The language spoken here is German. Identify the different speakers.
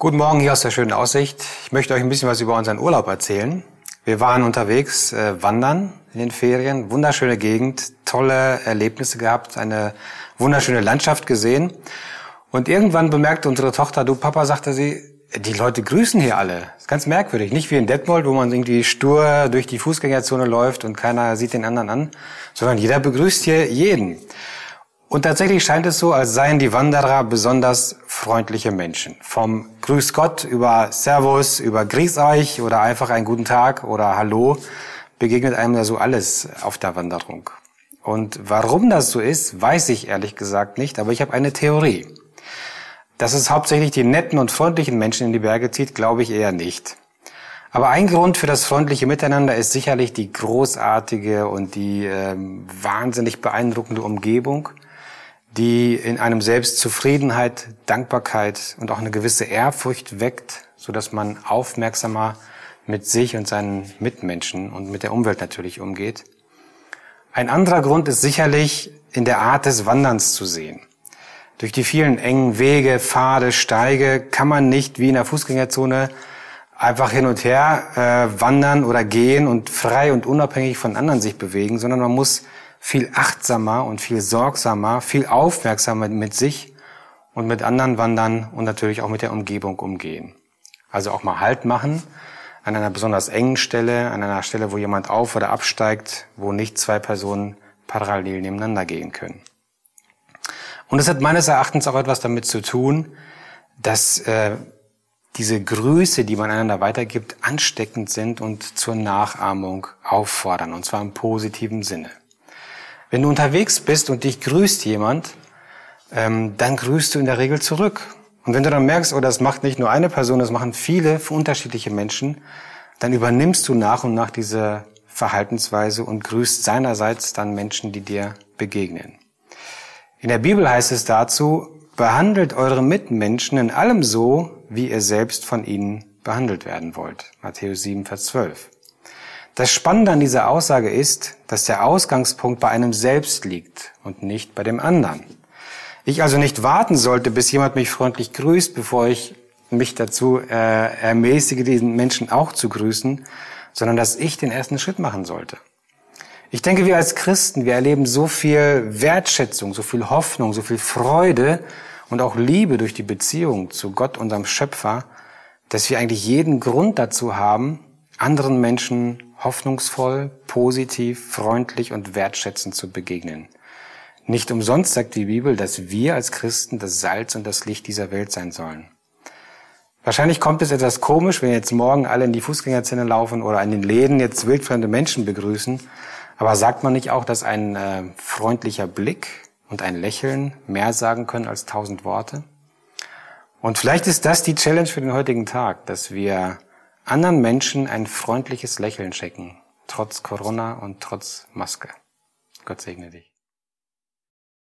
Speaker 1: Guten Morgen hier aus der schönen Aussicht. Ich möchte euch ein bisschen was über unseren Urlaub erzählen. Wir waren unterwegs äh, wandern in den Ferien, wunderschöne Gegend, tolle Erlebnisse gehabt, eine wunderschöne Landschaft gesehen. Und irgendwann bemerkte unsere Tochter, du Papa, sagte sie, die Leute grüßen hier alle. Das ist ganz merkwürdig. Nicht wie in Detmold, wo man irgendwie stur durch die Fußgängerzone läuft und keiner sieht den anderen an, sondern jeder begrüßt hier jeden. Und tatsächlich scheint es so, als seien die Wanderer besonders freundliche Menschen. Vom Grüß Gott über Servus, über Grüß euch oder einfach einen guten Tag oder Hallo begegnet einem da so alles auf der Wanderung. Und warum das so ist, weiß ich ehrlich gesagt nicht, aber ich habe eine Theorie. Dass es hauptsächlich die netten und freundlichen Menschen in die Berge zieht, glaube ich eher nicht. Aber ein Grund für das freundliche Miteinander ist sicherlich die großartige und die äh, wahnsinnig beeindruckende Umgebung die in einem selbst Zufriedenheit, Dankbarkeit und auch eine gewisse Ehrfurcht weckt, so dass man aufmerksamer mit sich und seinen Mitmenschen und mit der Umwelt natürlich umgeht. Ein anderer Grund ist sicherlich in der Art des Wanderns zu sehen. Durch die vielen engen Wege, Pfade, Steige kann man nicht wie in der Fußgängerzone einfach hin und her äh, wandern oder gehen und frei und unabhängig von anderen sich bewegen, sondern man muss viel achtsamer und viel sorgsamer, viel aufmerksamer mit sich und mit anderen wandern und natürlich auch mit der Umgebung umgehen. Also auch mal Halt machen an einer besonders engen Stelle, an einer Stelle, wo jemand auf oder absteigt, wo nicht zwei Personen parallel nebeneinander gehen können. Und es hat meines Erachtens auch etwas damit zu tun, dass äh, diese Grüße, die man einander weitergibt, ansteckend sind und zur Nachahmung auffordern, und zwar im positiven Sinne. Wenn du unterwegs bist und dich grüßt jemand, ähm, dann grüßt du in der Regel zurück. Und wenn du dann merkst, oh, das macht nicht nur eine Person, das machen viele unterschiedliche Menschen, dann übernimmst du nach und nach diese Verhaltensweise und grüßt seinerseits dann Menschen, die dir begegnen. In der Bibel heißt es dazu, behandelt eure Mitmenschen in allem so, wie ihr selbst von ihnen behandelt werden wollt. Matthäus 7, Vers 12. Das Spannende an dieser Aussage ist, dass der Ausgangspunkt bei einem selbst liegt und nicht bei dem anderen. Ich also nicht warten sollte, bis jemand mich freundlich grüßt, bevor ich mich dazu äh, ermäßige, diesen Menschen auch zu grüßen, sondern dass ich den ersten Schritt machen sollte. Ich denke, wir als Christen, wir erleben so viel Wertschätzung, so viel Hoffnung, so viel Freude und auch Liebe durch die Beziehung zu Gott, unserem Schöpfer, dass wir eigentlich jeden Grund dazu haben, anderen Menschen hoffnungsvoll, positiv, freundlich und wertschätzend zu begegnen. Nicht umsonst sagt die Bibel, dass wir als Christen das Salz und das Licht dieser Welt sein sollen. Wahrscheinlich kommt es etwas komisch, wenn jetzt morgen alle in die Fußgängerzone laufen oder in den Läden jetzt wildfremde Menschen begrüßen. Aber sagt man nicht auch, dass ein äh, freundlicher Blick und ein Lächeln mehr sagen können als tausend Worte? Und vielleicht ist das die Challenge für den heutigen Tag, dass wir anderen Menschen ein freundliches Lächeln schenken, trotz Corona und trotz Maske. Gott segne dich.